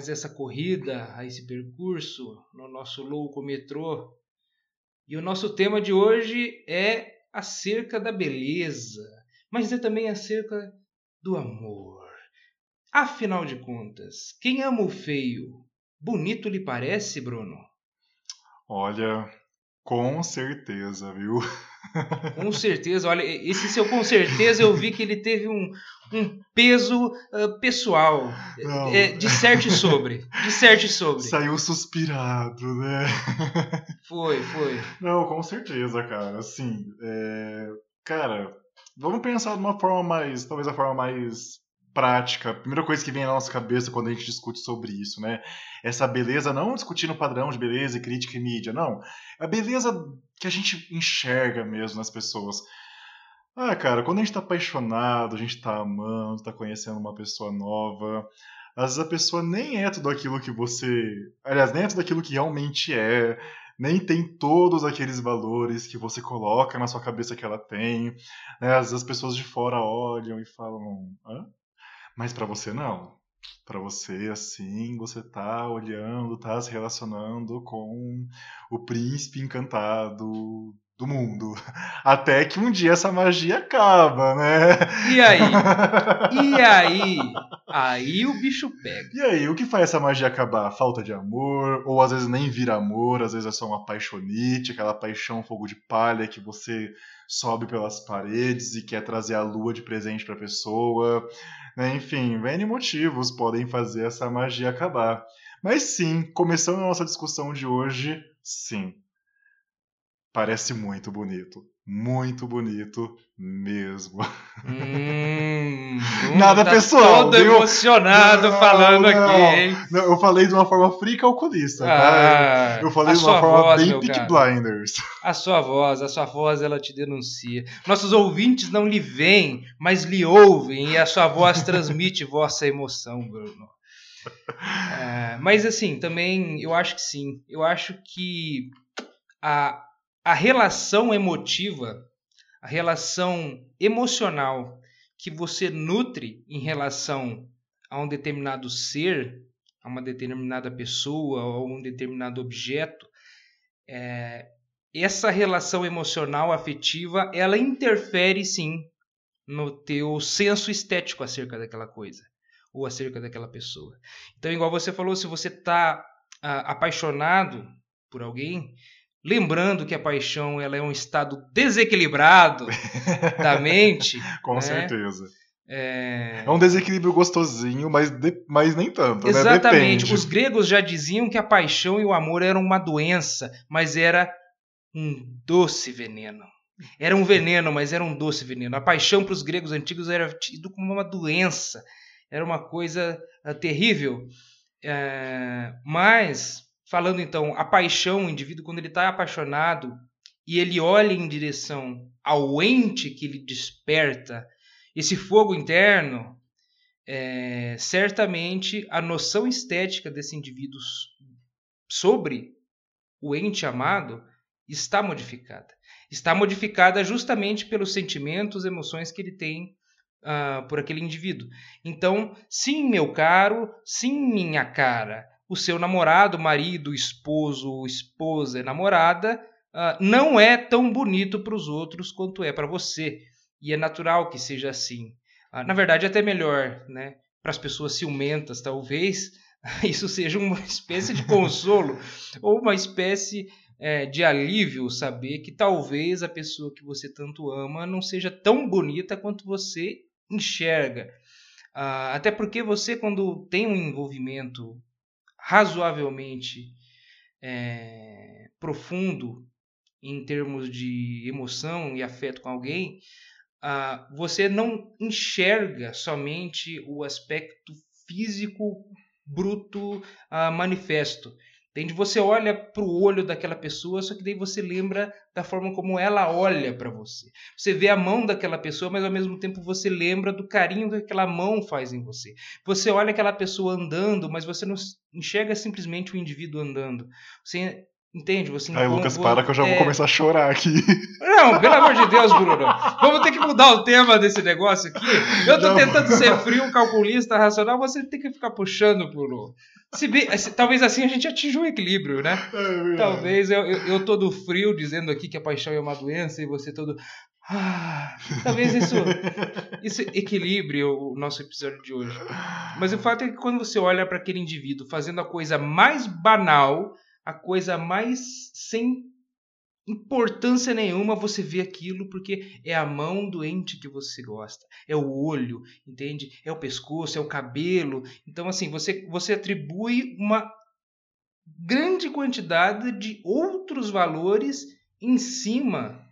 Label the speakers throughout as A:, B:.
A: mais essa corrida, a esse percurso no nosso louco metrô. E o nosso tema de hoje é acerca da beleza, mas é também acerca do amor. Afinal de contas, quem ama o feio, bonito lhe parece, Bruno?
B: Olha, com certeza, viu?
A: Com certeza, olha, esse seu com certeza eu vi que ele teve um, um peso uh, pessoal. É, disserte sobre. Disserte sobre.
B: Saiu suspirado, né?
A: Foi, foi.
B: Não, com certeza, cara. Assim, é... cara, vamos pensar de uma forma mais. Talvez a forma mais prática, a primeira coisa que vem na nossa cabeça quando a gente discute sobre isso, né? Essa beleza, não discutindo o padrão de beleza e crítica e mídia, não. É a beleza que a gente enxerga mesmo nas pessoas. Ah, cara, quando a gente tá apaixonado, a gente tá amando, tá conhecendo uma pessoa nova, às vezes a pessoa nem é tudo aquilo que você. Aliás, nem é tudo aquilo que realmente é, nem tem todos aqueles valores que você coloca na sua cabeça que ela tem. Né? Às vezes as pessoas de fora olham e falam: Hã? Mas para você não. Para você, assim, você tá olhando, tá se relacionando com o príncipe encantado do mundo. Até que um dia essa magia acaba, né?
A: E aí? E aí? Aí o bicho pega.
B: E aí, o que faz essa magia acabar? Falta de amor, ou às vezes nem vira amor, às vezes é só uma paixonite, aquela paixão fogo de palha que você sobe pelas paredes e quer trazer a lua de presente para a pessoa. Né? Enfim, N motivos podem fazer essa magia acabar. Mas sim, começando a nossa discussão de hoje, sim, Parece muito bonito. Muito bonito mesmo.
A: Hum,
B: Nada
A: tá
B: pessoal.
A: Todo viu? emocionado não, falando
B: não,
A: aqui?
B: Não, eu falei de uma forma fria calculista, tá? ah, tá? Eu falei de uma forma voz, bem Peak Blinders.
A: A sua voz, a sua voz, ela te denuncia. Nossos ouvintes não lhe veem, mas lhe ouvem e a sua voz transmite vossa emoção, Bruno. É, mas assim, também eu acho que sim. Eu acho que a, a relação emotiva, a relação emocional que você nutre em relação a um determinado ser, a uma determinada pessoa ou a um determinado objeto, é, essa relação emocional afetiva, ela interfere sim no teu senso estético acerca daquela coisa ou acerca daquela pessoa. Então, igual você falou, se você está ah, apaixonado por alguém, Lembrando que a paixão ela é um estado desequilibrado da mente.
B: Com né? certeza. É... é... um desequilíbrio gostosinho, mas, de... mas nem tanto. Né?
A: Exatamente.
B: Né?
A: Os gregos já diziam que a paixão e o amor eram uma doença, mas era um doce veneno. Era um veneno, mas era um doce veneno. A paixão para os gregos antigos era tido como uma doença, era uma coisa uh, terrível. Uh, mas Falando então, a paixão, o indivíduo, quando ele está apaixonado e ele olha em direção ao ente que lhe desperta esse fogo interno, é, certamente a noção estética desse indivíduo sobre o ente amado está modificada. Está modificada justamente pelos sentimentos, emoções que ele tem uh, por aquele indivíduo. Então, sim, meu caro, sim, minha cara, o seu namorado, marido, esposo, esposa, namorada, uh, não é tão bonito para os outros quanto é para você. E é natural que seja assim. Uh, na verdade, é até melhor, né? Para as pessoas ciumentas, talvez isso seja uma espécie de consolo ou uma espécie é, de alívio saber que talvez a pessoa que você tanto ama não seja tão bonita quanto você enxerga. Uh, até porque você, quando tem um envolvimento razoavelmente é, profundo em termos de emoção e afeto com alguém, ah, você não enxerga somente o aspecto físico bruto ah, manifesto. Entende? Você olha para o olho daquela pessoa, só que daí você lembra da forma como ela olha para você. Você vê a mão daquela pessoa, mas ao mesmo tempo você lembra do carinho que aquela mão faz em você. Você olha aquela pessoa andando, mas você não enxerga simplesmente o indivíduo andando. Você Entende? Você
B: Aí, Lucas, para que eu já vou
A: é,
B: começar a chorar aqui.
A: Não, pelo amor de Deus, Bruno. Vamos ter que mudar o tema desse negócio aqui. Eu tô
B: Já
A: tentando ser frio, calculista, racional, você tem que ficar puxando por. Se bem- talvez assim a gente atinja um equilíbrio, né?
B: É.
A: Talvez eu, eu, eu todo frio dizendo aqui que a paixão é uma doença e você todo. Ah, talvez isso, isso equilibre o nosso episódio de hoje. Mas o fato é que quando você olha para aquele indivíduo fazendo a coisa mais banal, a coisa mais sem importância nenhuma, você vê aquilo porque é a mão doente que você gosta, é o olho, entende? É o pescoço, é o cabelo. Então assim, você você atribui uma grande quantidade de outros valores em cima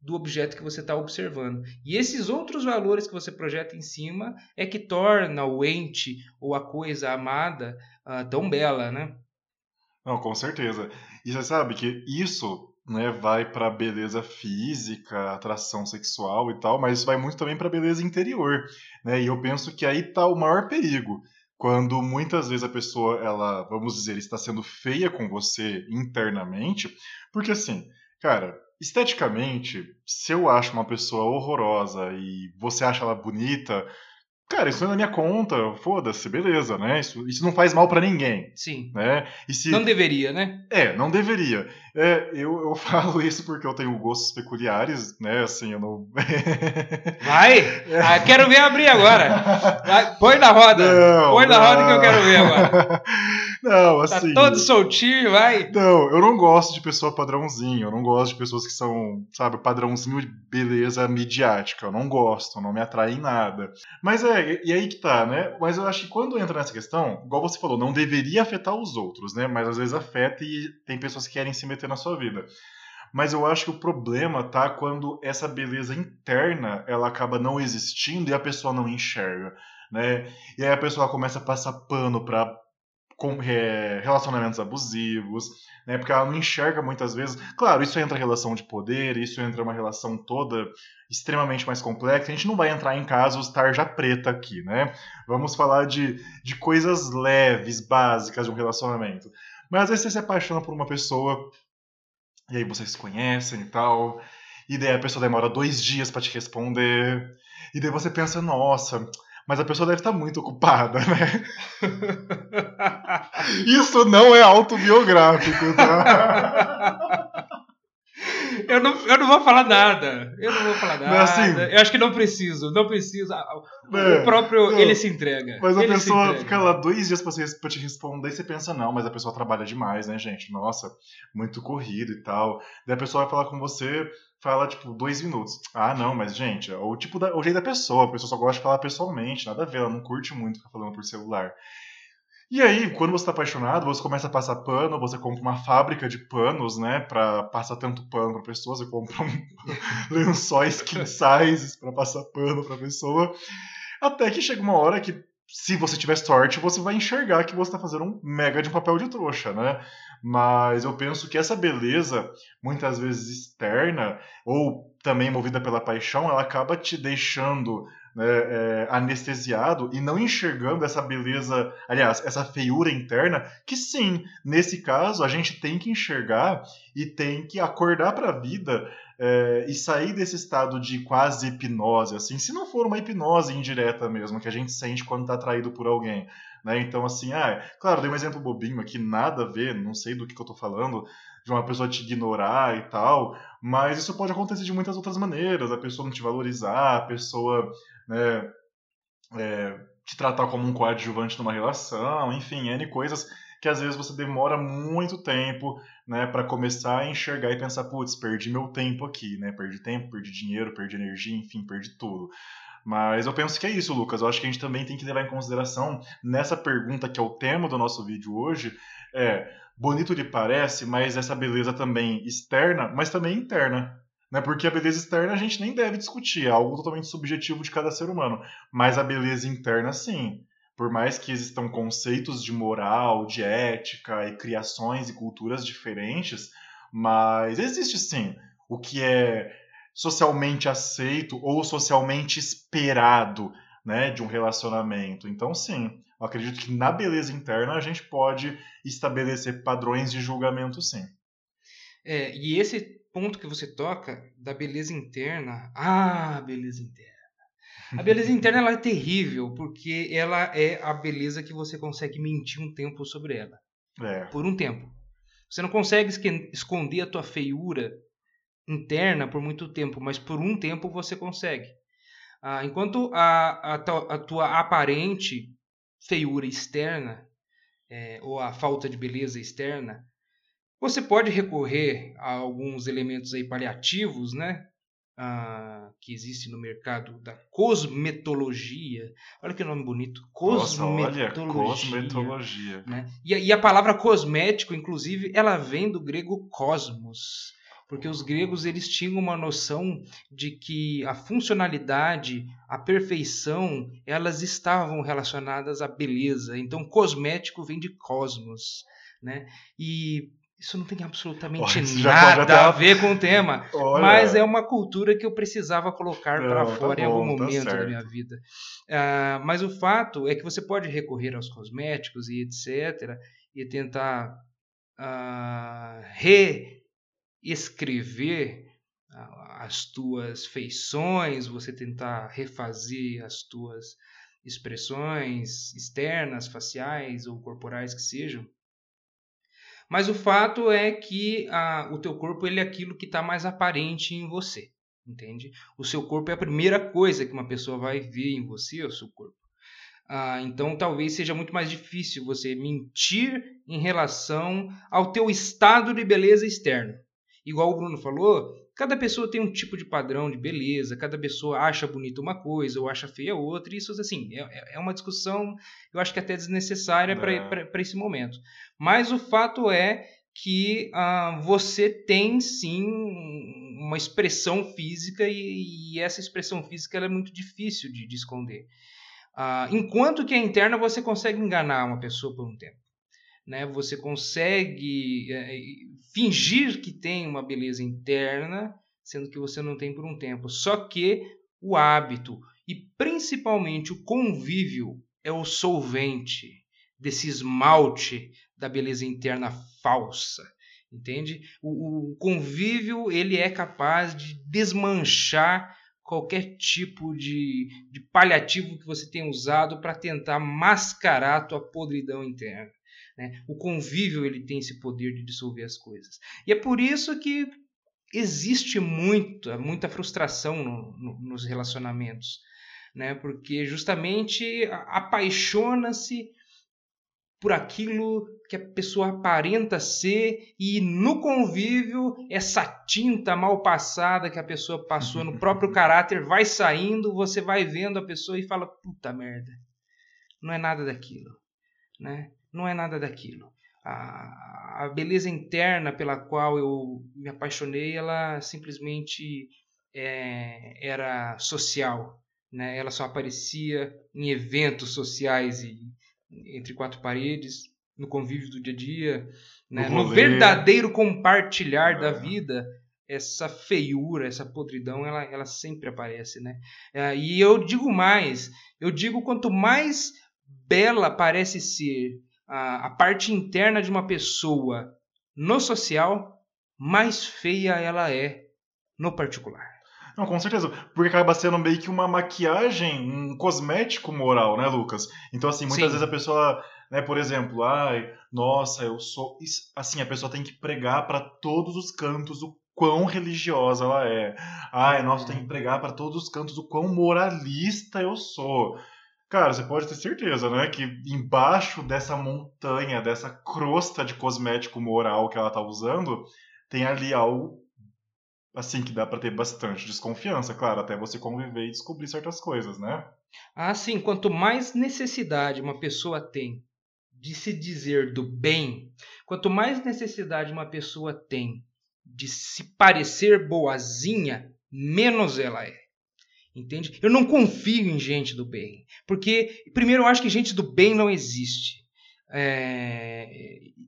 A: do objeto que você está observando. E esses outros valores que você projeta em cima é que torna o ente ou a coisa amada ah, tão bela, né?
B: Não, com certeza. E você sabe que isso né, vai para beleza física, atração sexual e tal, mas isso vai muito também para beleza interior, né? E eu penso que aí tá o maior perigo. Quando muitas vezes a pessoa, ela, vamos dizer, está sendo feia com você internamente, porque assim, cara, esteticamente, se eu acho uma pessoa horrorosa e você acha ela bonita, cara, isso não é na minha conta, foda-se, beleza, né? Isso, isso não faz mal para ninguém,
A: Sim.
B: né? E se
A: Não deveria, né?
B: é, não deveria. É, eu, eu falo isso porque eu tenho gostos peculiares, né? Assim, eu não.
A: Vai! Ah, quero ver abrir agora. Vai, põe na roda.
B: Não,
A: põe na roda que eu
B: não.
A: quero ver agora.
B: Não,
A: Tá
B: assim.
A: todo soltinho, vai.
B: Não, eu não gosto de pessoa padrãozinho. Eu não gosto de pessoas que são, sabe, padrãozinho de beleza midiática. Eu não gosto, não me atrai em nada. Mas é, e aí que tá, né? Mas eu acho que quando entra nessa questão, igual você falou, não deveria afetar os outros, né? Mas às vezes afeta e tem pessoas que querem se meter na sua vida. Mas eu acho que o problema tá quando essa beleza interna ela acaba não existindo e a pessoa não enxerga, né? E aí a pessoa começa a passar pano para relacionamentos abusivos, né? Porque ela não enxerga muitas vezes. Claro, isso entra em relação de poder, isso entra em uma relação toda extremamente mais complexa. A gente não vai entrar em casos tarja preta aqui, né? Vamos falar de, de coisas leves, básicas de um relacionamento. Mas às vezes você se apaixona por uma pessoa e aí vocês se conhecem e tal. E daí a pessoa demora dois dias pra te responder. E daí você pensa, nossa, mas a pessoa deve estar muito ocupada, né? Isso não é autobiográfico, tá?
A: Eu não, eu não vou falar nada. Eu não vou falar nada.
B: Mas assim-
A: eu acho que não preciso. Não preciso. Ah, O
B: É,
A: próprio.
B: não.
A: Ele se entrega.
B: Mas a pessoa fica lá dois dias pra, você, pra te responder e você pensa, não, mas a pessoa trabalha demais, né, gente? Nossa, muito corrido e tal. Daí a pessoa vai falar com você, fala, tipo, dois minutos. Ah, não, mas, gente, é o tipo da, o jeito da pessoa, a pessoa só gosta de falar pessoalmente, nada a ver, ela não curte muito ficar falando por celular. E aí, quando você tá apaixonado, você começa a passar pano, você compra uma fábrica de panos, né, pra passar tanto pano pra pessoa, você compra um lençóis king sizes pra passar pano pra pessoa, até que chega uma hora que, se você tiver sorte, você vai enxergar que você tá fazendo um mega de um papel de trouxa, né? Mas eu penso que essa beleza, muitas vezes externa, ou também movida pela paixão, ela acaba te deixando né, é, anestesiado e não enxergando essa beleza, aliás, essa feiura interna, que sim, nesse caso a gente tem que enxergar e tem que acordar para a vida é, e sair desse estado de quase hipnose, assim, se não for uma hipnose indireta mesmo, que a gente sente quando está atraído por alguém. Né? Então, assim, ah, claro, dei um exemplo bobinho aqui, nada a ver, não sei do que, que eu tô falando, de uma pessoa te ignorar e tal, mas isso pode acontecer de muitas outras maneiras, a pessoa não te valorizar, a pessoa né, é, te tratar como um coadjuvante numa relação, enfim, N coisas que às vezes você demora muito tempo né, para começar a enxergar e pensar, putz, perdi meu tempo aqui, né? Perdi tempo, perdi dinheiro, perdi energia, enfim, perdi tudo. Mas eu penso que é isso, Lucas. Eu acho que a gente também tem que levar em consideração nessa pergunta que é o tema do nosso vídeo hoje, é bonito lhe parece, mas essa beleza também externa, mas também interna. Né? Porque a beleza externa a gente nem deve discutir, é algo totalmente subjetivo de cada ser humano. Mas a beleza interna, sim. Por mais que existam conceitos de moral, de ética e criações e culturas diferentes, mas existe sim o que é socialmente aceito ou socialmente esperado né, de um relacionamento. Então, sim, eu acredito que na beleza interna a gente pode estabelecer padrões de julgamento, sim.
A: É, e esse ponto que você toca da beleza interna, ah, beleza interna. A beleza interna ela é terrível, porque ela é a beleza que você consegue mentir um tempo sobre ela.
B: É.
A: Por um tempo. Você não consegue esconder a tua feiura interna por muito tempo, mas por um tempo você consegue. Ah, enquanto a, a, a, tua aparente feiura externa, é, ou a falta de beleza externa, você pode recorrer a alguns elementos aí paliativos, né? Ah, que existe no mercado da cosmetologia. Olha que nome bonito. Cosmetologia.
B: Nossa, olha, cosmetologia.
A: Né? E, e, a palavra cosmético, inclusive, ela vem do grego cosmos. Porque os gregos eles tinham uma noção de que a funcionalidade, a perfeição, elas estavam relacionadas à beleza. Então, cosmético vem de cosmos. Né? E isso não tem absolutamente nada a ver com o tema. Olha. Mas é uma cultura que eu precisava colocar para tá fora tá em algum tá momento da minha vida. Uh, mas o fato é que você pode recorrer aos cosméticos e etc. e tentar uh, reescrever uh, as tuas feições, você tentar refazer as tuas expressões externas, faciais ou corporais que sejam. Mas o fato é que a, o teu corpo ele é aquilo que está mais aparente em você, entende? O seu corpo é a primeira coisa que uma pessoa vai ver em você, é o seu corpo. Ah, então talvez seja muito mais difícil você mentir em relação ao teu estado de beleza externo. Igual o Bruno falou, cada pessoa tem um tipo de padrão de beleza, cada pessoa acha bonita uma coisa ou acha feia outra, e isso assim, é, é uma discussão, eu acho que até desnecessária para esse momento. Mas o fato é que uh, você tem sim uma expressão física e, e essa expressão física é muito difícil de, de esconder. Uh, enquanto que a interna você consegue enganar uma pessoa por um tempo. Né? Você consegue é, fingir que tem uma beleza interna, sendo que você não tem por um tempo. Só que o hábito e principalmente o convívio é o solvente desse esmalte da beleza interna falsa, entende? O, o convívio ele é capaz de desmanchar qualquer tipo de, de paliativo que você tenha usado para tentar mascarar a tua podridão interna. Né? O convívio ele tem esse poder de dissolver as coisas. E é por isso que existe muita, muita frustração no, no, nos relacionamentos. Né? Porque justamente apaixona-se por aquilo que a pessoa aparenta ser e no convívio essa tinta mal passada que a pessoa passou no próprio caráter vai saindo, você vai vendo a pessoa e fala puta merda, não é nada daquilo, né? Não é nada daquilo. A, a beleza interna pela qual eu me apaixonei, ela simplesmente é, era social, né? Ela só aparecia em eventos sociais e entre quatro paredes, no convívio do dia a dia, né? no verdadeiro compartilhar é. da vida, essa feiura, essa podridão, ela, ela sempre aparece, né? É, e eu digo mais, eu digo quanto mais bela parece ser a, a parte interna de uma pessoa no social, mais feia ela é no particular.
B: Não, com certeza. Porque acaba sendo meio que uma maquiagem, um cosmético moral, né, Lucas? Então, assim, muitas Sim. vezes a pessoa, né, por exemplo, ai, nossa, eu sou. Assim, a pessoa tem que pregar para todos os cantos o quão religiosa ela é. Ai, nossa, tem que pregar para todos os cantos o quão moralista eu sou. Cara, você pode ter certeza, né, que embaixo dessa montanha, dessa crosta de cosmético moral que ela tá usando, tem ali algo assim que dá para ter bastante desconfiança, claro, até você conviver e descobrir certas coisas, né?
A: Ah, sim, quanto mais necessidade uma pessoa tem de se dizer do bem, quanto mais necessidade uma pessoa tem de se parecer boazinha, menos ela é. Entende? Eu não confio em gente do bem. Porque, primeiro, eu acho que gente do bem não existe. É...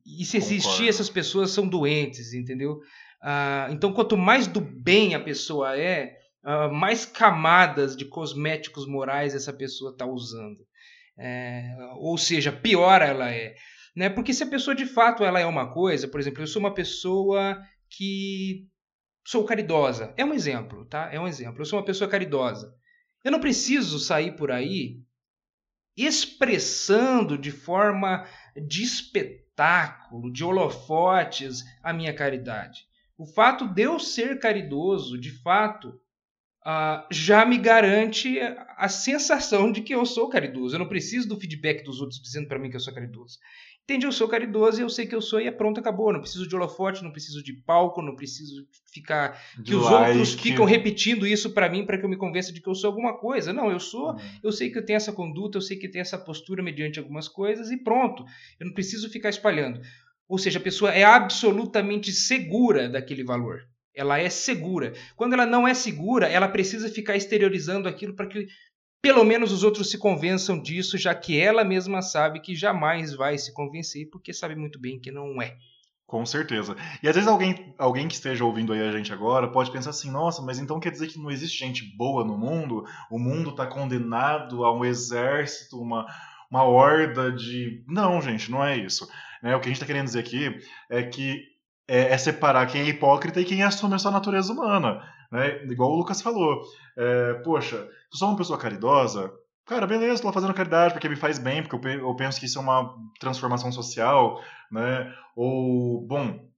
A: E se existir, essas pessoas são doentes, entendeu? Ah, então, quanto mais do bem a pessoa é, ah, mais camadas de cosméticos morais essa pessoa está usando. É, ou seja, pior ela é. Né? Porque se a pessoa de fato ela é uma coisa, por exemplo, eu sou uma pessoa que sou caridosa. É um exemplo, tá? É um exemplo. Eu sou uma pessoa caridosa. Eu não preciso sair por aí expressando de forma de espetáculo, de holofotes, a minha caridade. O fato de eu ser caridoso, de fato, uh, já me garante a sensação de que eu sou caridoso. Eu não preciso do feedback dos outros dizendo para mim que eu sou caridoso. Entende? Eu sou caridoso e eu sei que eu sou e é pronto, acabou. Não preciso de holofote, não preciso de palco, não preciso ficar. Que os like. outros ficam repetindo isso para mim para que eu me convença de que eu sou alguma coisa. Não, eu sou. Uhum. Eu sei que eu tenho essa conduta, eu sei que eu tenho essa postura mediante algumas coisas e pronto. Eu não preciso ficar espalhando. Ou seja, a pessoa é absolutamente segura daquele valor. Ela é segura. Quando ela não é segura, ela precisa ficar exteriorizando aquilo para que pelo menos os outros se convençam disso, já que ela mesma sabe que jamais vai se convencer, porque sabe muito bem que não é.
B: Com certeza. E às vezes alguém, alguém que esteja ouvindo aí a gente agora pode pensar assim: nossa, mas então quer dizer que não existe gente boa no mundo? O mundo está condenado a um exército, uma, uma horda de. Não, gente, não é isso. Né? O que a gente está querendo dizer aqui é que é, é, separar quem é hipócrita e quem assume a sua natureza humana. Né? Igual o Lucas falou. É, poxa, se eu sou uma pessoa caridosa, cara, beleza, estou fazendo caridade porque me faz bem, porque eu penso que isso é uma transformação social, né? Ou, bom,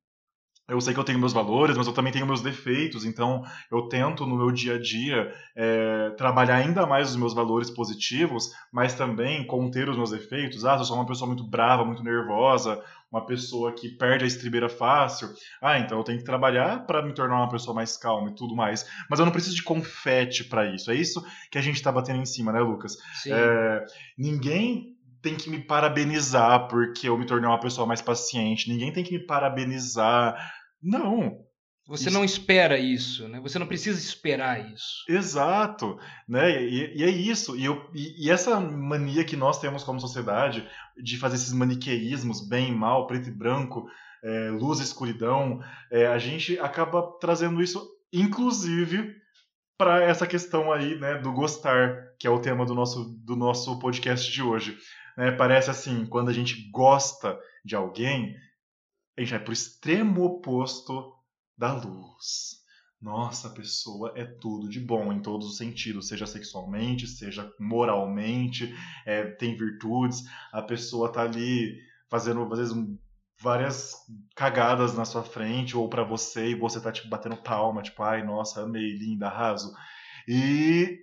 B: eu sei que eu tenho meus valores, mas eu também tenho meus defeitos, então eu tento no meu dia a dia é, trabalhar ainda mais os meus valores positivos, mas também conter os meus defeitos. Ah, se eu sou uma pessoa muito brava, muito nervosa, uma pessoa que perde a estribeira fácil. Ah, então eu tenho que trabalhar para me tornar uma pessoa mais calma e tudo mais. Mas eu não preciso de confete para isso. É isso que a gente está batendo em cima, né, Lucas?
A: Sim.
B: É, ninguém tem que me parabenizar porque eu me tornei uma pessoa mais paciente. Ninguém tem que me parabenizar não.
A: Você isso... não espera isso, né? Você não precisa esperar isso.
B: Exato, né? E, e é isso. E, eu, e, e, essa mania que nós temos como sociedade de fazer esses maniqueísmos, bem e mal, preto e branco, é, luz e escuridão, é, a gente acaba trazendo isso, inclusive, para essa questão aí, né, do gostar, que é o tema do nosso, do nosso podcast de hoje. Né? Parece assim, quando a gente gosta de alguém, a gente vai para o extremo oposto da luz. Nossa, a pessoa é tudo de bom em todos os sentidos, seja sexualmente, seja moralmente, é, tem virtudes. A pessoa tá ali fazendo, às vezes, várias cagadas na sua frente ou para você e você tá tipo batendo palma, tipo, ai, nossa, amei, linda, arraso. E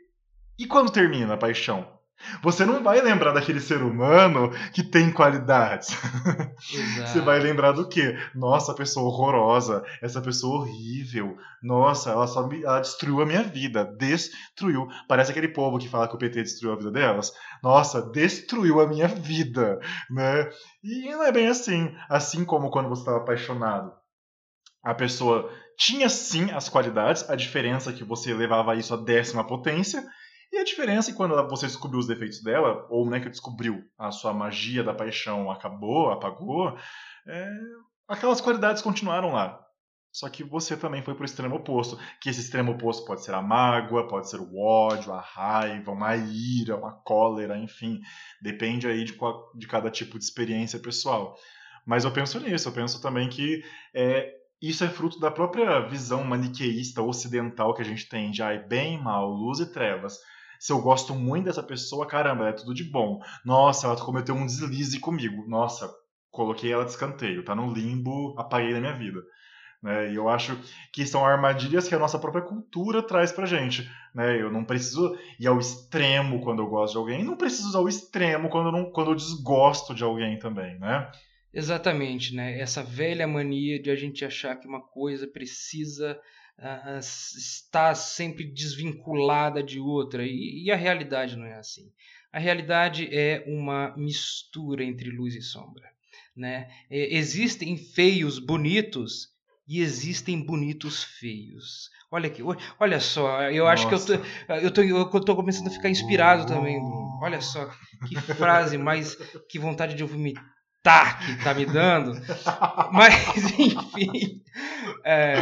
B: e quando termina a paixão? Você não vai lembrar daquele ser humano que tem qualidades. Você vai lembrar do quê? Nossa, pessoa horrorosa, essa pessoa horrível. Nossa, ela só me, ela destruiu a minha vida, destruiu. Parece aquele povo que fala que o PT destruiu a vida delas. Nossa, destruiu a minha vida, né? E não é bem assim. Assim como quando você estava apaixonado, a pessoa tinha sim as qualidades, a diferença é que você levava isso à décima potência diferença quando você descobriu os defeitos dela, ou né, que descobriu a sua magia da paixão acabou, apagou, é, aquelas qualidades continuaram lá. Só que você também foi para o extremo oposto. Que esse extremo oposto pode ser a mágoa, pode ser o ódio, a raiva, uma ira, uma cólera, enfim. Depende aí de, qual, de cada tipo de experiência pessoal. Mas eu penso nisso, eu penso também que é, isso é fruto da própria visão maniqueísta ocidental que a gente tem de ai, bem, mal, luz e trevas se eu gosto muito dessa pessoa, caramba, é tudo de bom. Nossa, ela cometeu um deslize comigo. Nossa, coloquei ela de escanteio, tá no limbo, apaguei na minha vida. Né? E eu acho que são armadilhas que a nossa própria cultura traz pra gente. Né? Eu não preciso ir ao extremo quando eu gosto de alguém, não preciso usar o extremo quando eu, não, quando eu desgosto de alguém também, né?
A: Exatamente, né? Essa velha mania de a gente achar que uma coisa precisa uh, está sempre desvinculada de outra e, e a realidade não é assim. A realidade é uma mistura entre luz e sombra. Né? existem feios bonitos e existem bonitos feios. Olha aqui, olha só, eu acho Nossa. que eu tô, eu, tô, eu tô começando a ficar inspirado também, Bruno. Olha só, que frase mais, que vontade de vomitar que tá me dando. Mas, enfim. É,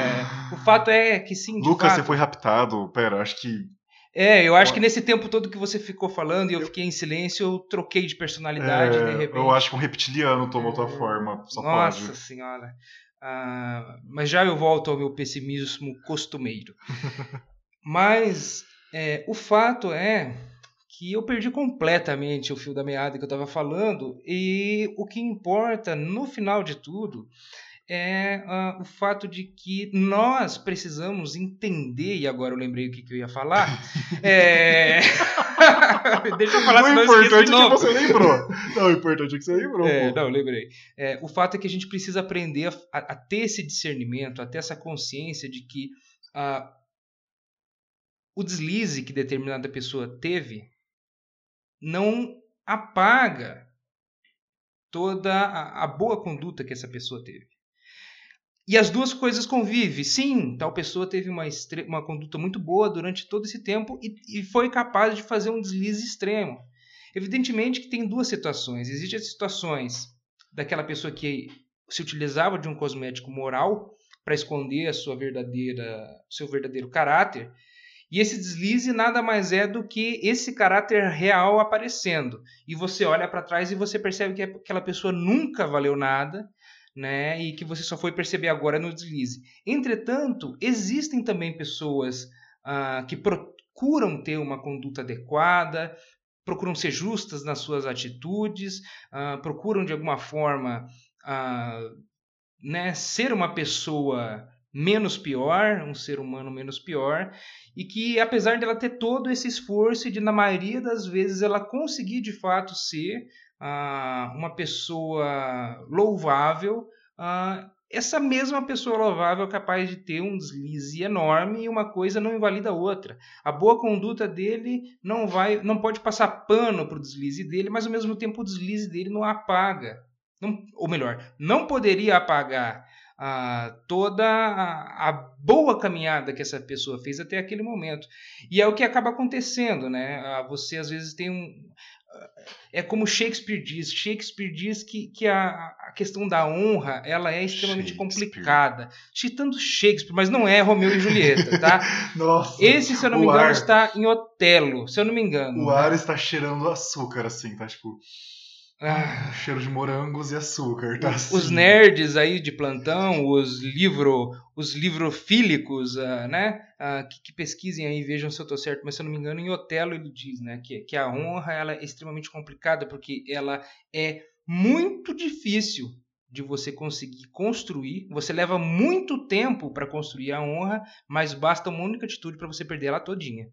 A: o fato é que sim.
B: Lucas,
A: fato,
B: você foi raptado. Pera, acho que.
A: É, eu acho que nesse tempo todo que você ficou falando e eu, eu fiquei em silêncio, eu troquei de personalidade
B: é,
A: de repente.
B: Eu acho que um reptiliano tomou tua forma. Só
A: Nossa
B: pode.
A: senhora. Ah, mas já eu volto ao meu pessimismo costumeiro. mas é, o fato é que eu perdi completamente o fio da meada que eu estava falando e o que importa no final de tudo é uh, o fato de que nós precisamos entender, e agora eu lembrei o que, que eu ia falar. é... Deixa eu falar
B: O importante é que você lembrou. Não, o importante é que você lembrou.
A: É, não, lembrei. É, o fato é que a gente precisa aprender a, a, ter esse discernimento, a ter essa consciência de que uh, o deslize que determinada pessoa teve não apaga toda a, a boa conduta que essa pessoa teve. E as duas coisas convivem. Sim, tal pessoa teve uma, uma conduta muito boa durante todo esse tempo e, e, foi capaz de fazer um deslize extremo. Evidentemente que tem duas situações. Existem as situações daquela pessoa que se utilizava de um cosmético moral para esconder a sua verdadeira, seu verdadeiro caráter e esse deslize nada mais é do que esse caráter real aparecendo. E você olha para trás e você percebe que aquela pessoa nunca valeu nada, né? E que você só foi perceber agora no deslize. Entretanto, existem também pessoas ah, que procuram ter uma conduta adequada, procuram ser justas nas suas atitudes, ah, procuram de alguma forma ah, né, ser uma pessoa menos pior, um ser humano menos pior, e que apesar dela ter todo esse esforço e de na maioria das vezes ela conseguir de fato ser ah, uma pessoa louvável, ah, essa mesma pessoa louvável é capaz de ter um deslize enorme e uma coisa não invalida a outra. A boa conduta dele não vai, não pode passar pano para o deslize dele, mas ao mesmo tempo o deslize dele não apaga. Não, ou melhor, não poderia apagar toda a, a, boa caminhada que essa pessoa fez até aquele momento. E é o que acaba acontecendo, né? Você às vezes tem um. É como Shakespeare diz. Shakespeare diz que, que a, a questão da honra ela é extremamente complicada. Citando Shakespeare, mas não é Romeu e Julieta, tá?
B: Nossa,
A: Esse, se eu não me engano, ar... está em Otelo, se eu não me engano.
B: O né? ar está cheirando açúcar, assim, tá? Tipo. Ah, cheiro de morangos e açúcar, tá?
A: Assim. Os nerds aí de plantão, os livro, os livrofílicos, uh, né? Uh, que, que, pesquisem aí, vejam se eu estou certo, mas se eu não me engano, em Otelo ele diz, né? Que, que a honra ela é extremamente complicada porque ela é muito difícil de você conseguir construir. Você leva muito tempo para construir a honra, mas basta uma única atitude para você perder ela todinha.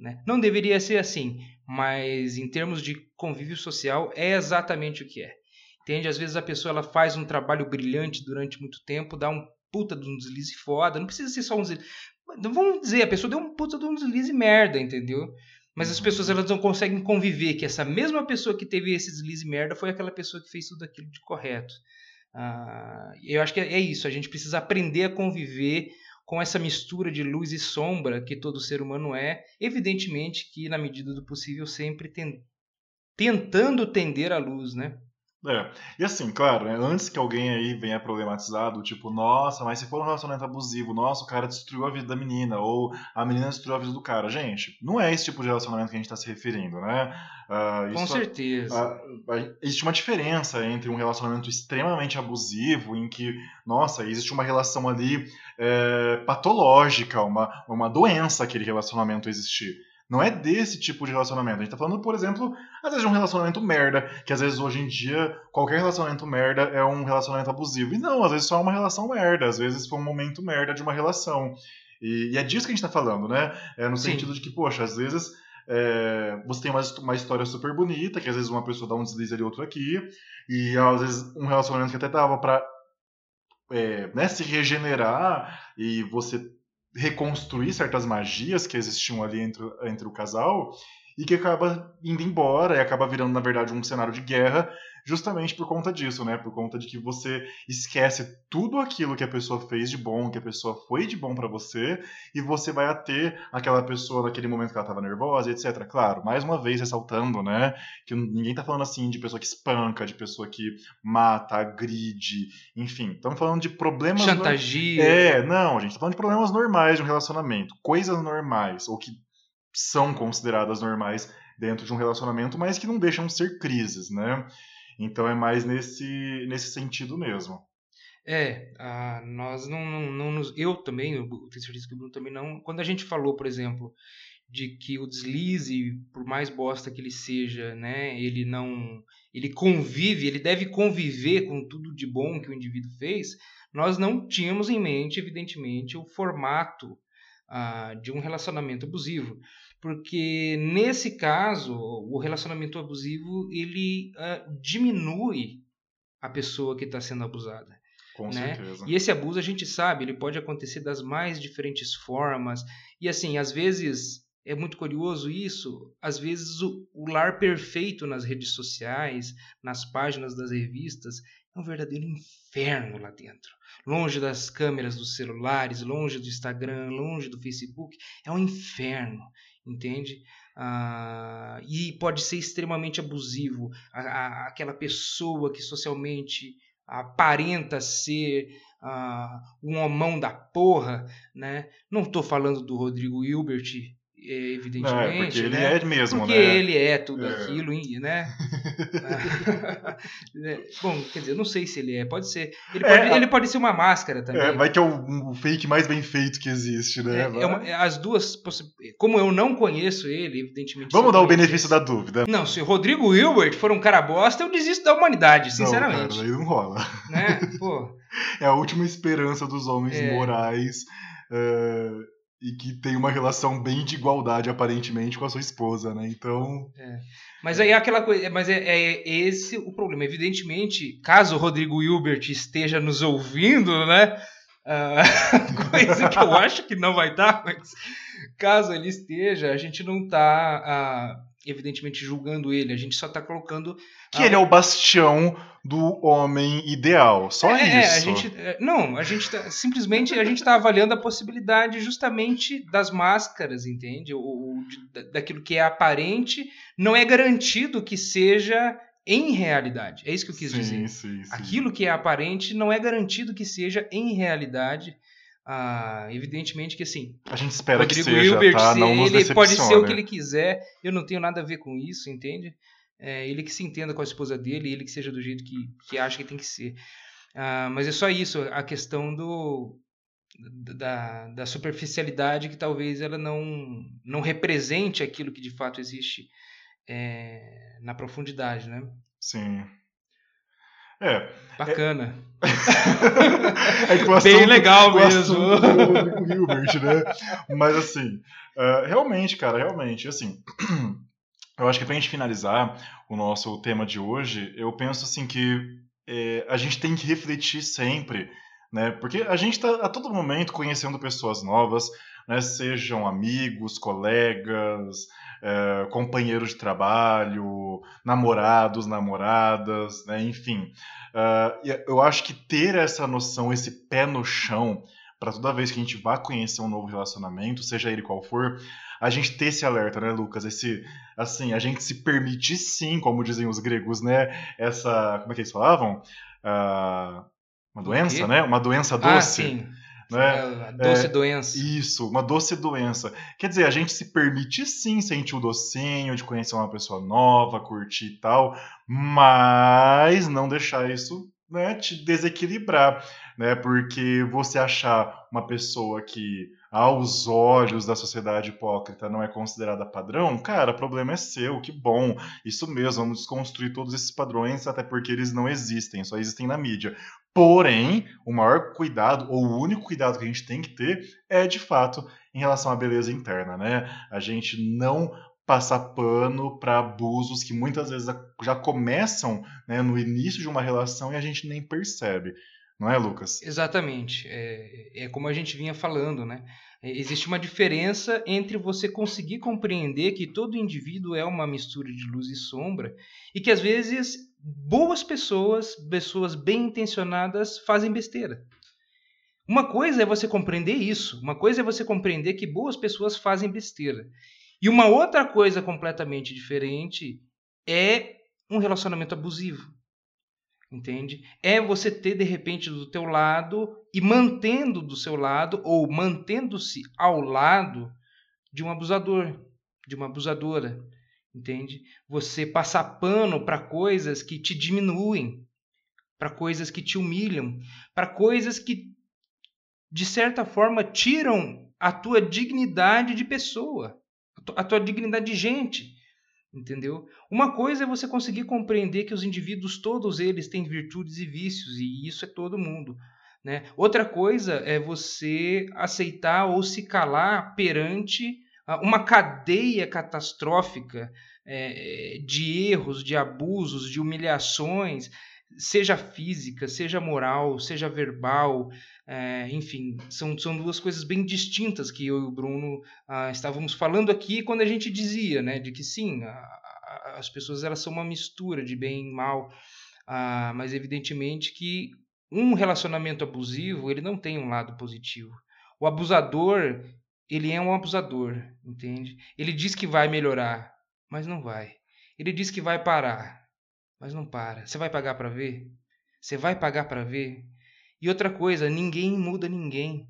A: Né? Não deveria ser assim, mas em termos de convívio social é exatamente o que é. Entende? Às vezes a pessoa ela faz um trabalho brilhante durante muito tempo, dá um puta de um deslize foda, não precisa ser só um deslize. Vamos dizer, a pessoa deu um puta de um deslize merda, entendeu? Mas as pessoas elas não conseguem conviver que essa mesma pessoa que teve esse deslize merda foi aquela pessoa que fez tudo aquilo de correto. Ah, eu acho que é isso, a gente precisa aprender a conviver com essa mistura de luz e sombra que todo ser humano é, evidentemente que na medida do possível sempre ten... tentando tender à luz, né?
B: É. E assim, claro, né, antes que alguém aí venha problematizado, tipo, nossa, mas se for um relacionamento abusivo, nossa, o cara destruiu a vida da menina, ou a menina destruiu a vida do cara. Gente, não é esse tipo de relacionamento que a gente está se referindo, né?
A: Uh, Com certeza.
B: Uh, uh, existe uma diferença entre um relacionamento extremamente abusivo, em que, nossa, existe uma relação ali é, patológica, uma, uma doença aquele relacionamento existir. Não é desse tipo de relacionamento. A gente tá falando, por exemplo, às vezes de um relacionamento merda, que às vezes hoje em dia qualquer relacionamento merda é um relacionamento abusivo. E não, às vezes só é uma relação merda, às vezes foi um momento merda de uma relação. E, e é disso que a gente tá falando, né? É no Sim. sentido de que, poxa, às vezes é, você tem uma, uma história super bonita, que às vezes uma pessoa dá um deslize ali, outro aqui, e às vezes um relacionamento que até dava pra é, né, se regenerar e você reconstruir certas magias que existiam ali entre, entre o casal e que acaba indo embora e acaba virando, na verdade, um cenário de guerra justamente por conta disso, né? Por conta de que você esquece tudo aquilo que a pessoa fez de bom, que a pessoa foi de bom para você, e você vai ter aquela pessoa naquele momento que ela tava nervosa, etc. Claro, mais uma vez ressaltando, né? Que ninguém tá falando assim de pessoa que espanca, de pessoa que mata, agride, enfim. Estamos falando de problemas.
A: Chantagia.
B: É, não, a gente tá falando de problemas normais de um relacionamento, coisas normais, ou que são consideradas normais dentro de um relacionamento, mas que não deixam de ser crises, né? Então é mais nesse, nesse sentido mesmo.
A: É, nós não, não, não nos. Eu também, eu tenho certeza que o Bruno também não. Quando a gente falou, por exemplo, de que o deslize, por mais bosta que ele seja, né, ele não. Ele convive, ele deve conviver com tudo de bom que o indivíduo fez, nós não tínhamos em mente, evidentemente, o formato ah, de um relacionamento abusivo. Porque nesse caso, o relacionamento abusivo ele ah, diminui a pessoa que está sendo abusada.
B: Com
A: né?
B: certeza.
A: E esse abuso a gente sabe, ele pode acontecer das mais diferentes formas. E assim, às vezes é muito curioso isso. Às vezes o, o lar perfeito nas redes sociais, nas páginas das revistas, é um verdadeiro inferno lá dentro. Longe das câmeras dos celulares, longe do Instagram, longe do Facebook, é um inferno, entende? Ah, e pode ser extremamente abusivo. A, a, aquela pessoa que socialmente aparenta ser uh, um homão da porra, né? Não estou falando do Rodrigo Hilbert, evidentemente,
B: é porque ele
A: né?
B: é mesmo,
A: porque
B: né?
A: ele é tudo
B: É.
A: aquilo, né? É, Bom, quer dizer, eu não sei se ele é, pode ser. Ele
B: É,
A: pode,
B: a-
A: ele pode ser uma máscara também.
B: É, vai que é o, o fake mais bem feito que existe, né?
A: É, é uma- é as duas Como eu não conheço ele, evidentemente.
B: Vamos dar o benefício da dúvida.
A: Não, se o Rodrigo Hilbert for um cara bosta, eu desisto da humanidade, sinceramente.
B: Não, cara, aí não rola.
A: né? Pô,
B: É a última esperança dos homens
A: É.
B: morais é, e que tem uma relação bem de igualdade, aparentemente, com a sua esposa, né? Então.
A: Mas aí é aquela coisa, mas é, é esse o problema. Evidentemente, caso o Rodrigo Hilbert esteja nos ouvindo, né? ah, coisa que eu acho que não vai estar, mas caso ele esteja, a gente não está, evidentemente, julgando ele, a gente só está colocando.
B: Que ele é o bastião do homem ideal. Só
A: é, é,
B: isso.
A: a gente, é, não, a gente tá, simplesmente a gente está avaliando a possibilidade justamente das máscaras, entende? O, daquilo que é aparente não é garantido que seja em realidade. É isso que eu quis
B: sim,
A: dizer.
B: Sim, sim.
A: Aquilo que é aparente não é garantido que seja em realidade. Ah, evidentemente que assim,
B: A gente espera que
A: Rodrigo
B: seja,
A: Hilbert,
B: tá? Não nos
A: ele pode ser o que ele quiser, eu não tenho nada a ver com isso, entende? É, ele que se entenda com a esposa dele, ele que seja do jeito que, que acha que tem que ser. Ah, mas é só isso, a questão do da, da superficialidade que talvez ela não, não represente aquilo que de fato existe é, na profundidade, né?
B: Sim. É.
A: Bacana.
B: É que o
A: Bem legal
B: o
A: mesmo.
B: assunto é o Rodrigo Hilbert, né? Mas assim, ah, realmente, cara, realmente, assim, eu acho que pra gente finalizar o nosso tema de hoje, eu penso assim que eh, a gente tem que refletir sempre, né? Porque a gente tá a todo momento conhecendo pessoas novas, né? Sejam amigos, colegas, eh, companheiros de trabalho, namorados, namoradas, né? Enfim. Ah, e eu acho que ter essa noção, esse pé no chão, para toda vez que a gente vá conhecer um novo relacionamento, seja ele qual for, a gente ter esse alerta, né, Lucas? Esse, assim, a gente se permitir sim, como dizem os gregos, né? Essa, como é que eles falavam? Ah, uma doença, né? Uma doença
A: Ah,
B: doce.
A: sim.
B: Né?
A: A doce
B: É,
A: doença.
B: Isso, uma doce doença. Quer dizer, a gente se permite sim sentir o docinho de conhecer uma pessoa nova, curtir e tal, mas não deixar isso né, te desequilibrar, né? Porque você achar uma pessoa que aos olhos da sociedade hipócrita não é considerada padrão, cara, problema é seu, que bom. Isso mesmo, vamos desconstruir todos esses padrões, até porque eles não existem, só existem na mídia. Porém, o maior cuidado, ou o único cuidado que a gente tem que ter é, de fato, em relação à beleza interna, né? A gente não passar pano para abusos que muitas vezes já começam né, no início de uma relação e a gente nem percebe. Não é, Lucas?
A: Exatamente. É, é como a gente vinha falando, né? É, Existe uma diferença entre você conseguir compreender que todo indivíduo é uma mistura de luz e sombra e que às vezes boas pessoas, pessoas bem intencionadas, fazem besteira. Uma coisa é você compreender isso, uma coisa é você compreender que boas pessoas fazem besteira. E uma outra coisa completamente diferente é um relacionamento abusivo entende? É você ter de repente do teu lado e mantendo do seu lado ou mantendo-se ao lado de um abusador, de uma abusadora, entende? Você passar pano para coisas que te diminuem, para coisas que te humilham, para coisas que de certa forma tiram a tua dignidade de pessoa, a tua dignidade de gente, entendeu? Uma coisa é você conseguir compreender que os indivíduos todos eles têm virtudes e vícios e isso é todo mundo. Né? Outra coisa é você aceitar ou se calar perante ah, uma cadeia catastrófica é, de erros, de abusos, de humilhações, seja física, seja moral, seja verbal, é, enfim, são, são duas coisas bem distintas que eu e o Bruno ah, estávamos falando aqui quando a gente dizia, né, de que sim, a, a, as pessoas elas são uma mistura de bem e mal, ah, mas evidentemente que um relacionamento abusivo ele não tem um lado positivo. O abusador ele é um abusador, entende? Ele diz que vai melhorar, mas não vai. Ele diz que vai parar, mas não para. Você vai pagar para ver? Você vai pagar para ver? E outra coisa, ninguém muda ninguém,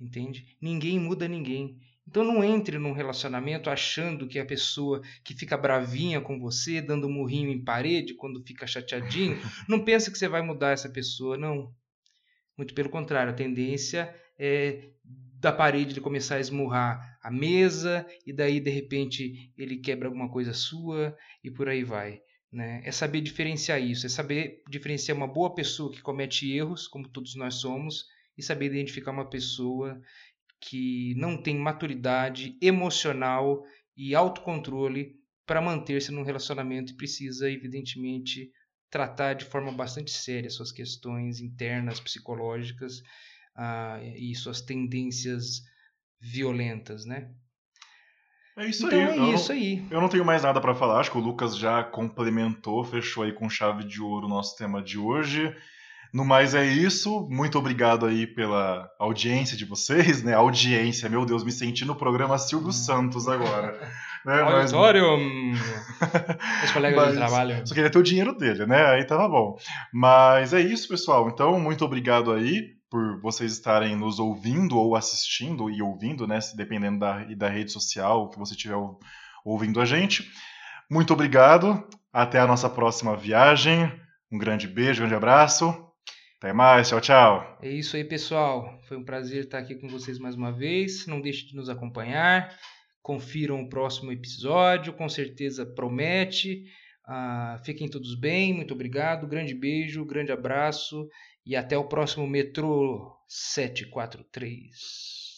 A: entende? Ninguém muda ninguém. Então não entre num relacionamento achando que a pessoa que fica bravinha com você, dando um murrinho em parede quando fica chateadinho, não pensa que você vai mudar essa pessoa, não. Muito pelo contrário, a tendência é da parede de começar a esmurrar a mesa e daí de repente ele quebra alguma coisa sua e por aí vai. Né? É saber diferenciar isso, é saber diferenciar uma boa pessoa que comete erros, como todos nós somos, e saber identificar uma pessoa que não tem maturidade emocional e autocontrole para manter-se num relacionamento e precisa, evidentemente, tratar de forma bastante séria suas questões internas, psicológicas ah, e suas tendências violentas, né?
B: É isso
A: então
B: aí.
A: é
B: eu
A: isso
B: não,
A: aí.
B: Eu não tenho mais nada para falar. Acho que o Lucas já complementou, fechou aí com chave de ouro o nosso tema de hoje. No mais é isso. Muito obrigado aí pela audiência de vocês, né? Audiência, meu Deus, me senti no programa Silvio Santos agora. Né? Mas-
A: Auditorium! Os colegas
B: Mas-
A: de trabalho.
B: Só queria ter o dinheiro dele, né? Aí tava bom. Mas é isso, pessoal. Então, muito obrigado aí por vocês estarem nos ouvindo ou assistindo e ouvindo, né? Dependendo da, da rede social que você estiver ou- ouvindo a gente. Muito obrigado. Até a nossa próxima viagem. Um grande beijo, um grande abraço. Até mais. Tchau, tchau.
A: É isso aí, pessoal. Foi um prazer estar aqui com vocês mais uma vez. Não deixe de nos acompanhar. Confiram o próximo episódio, com certeza promete. Ah, fiquem todos bem, muito obrigado. Grande beijo, grande abraço e até o próximo Metrô 743.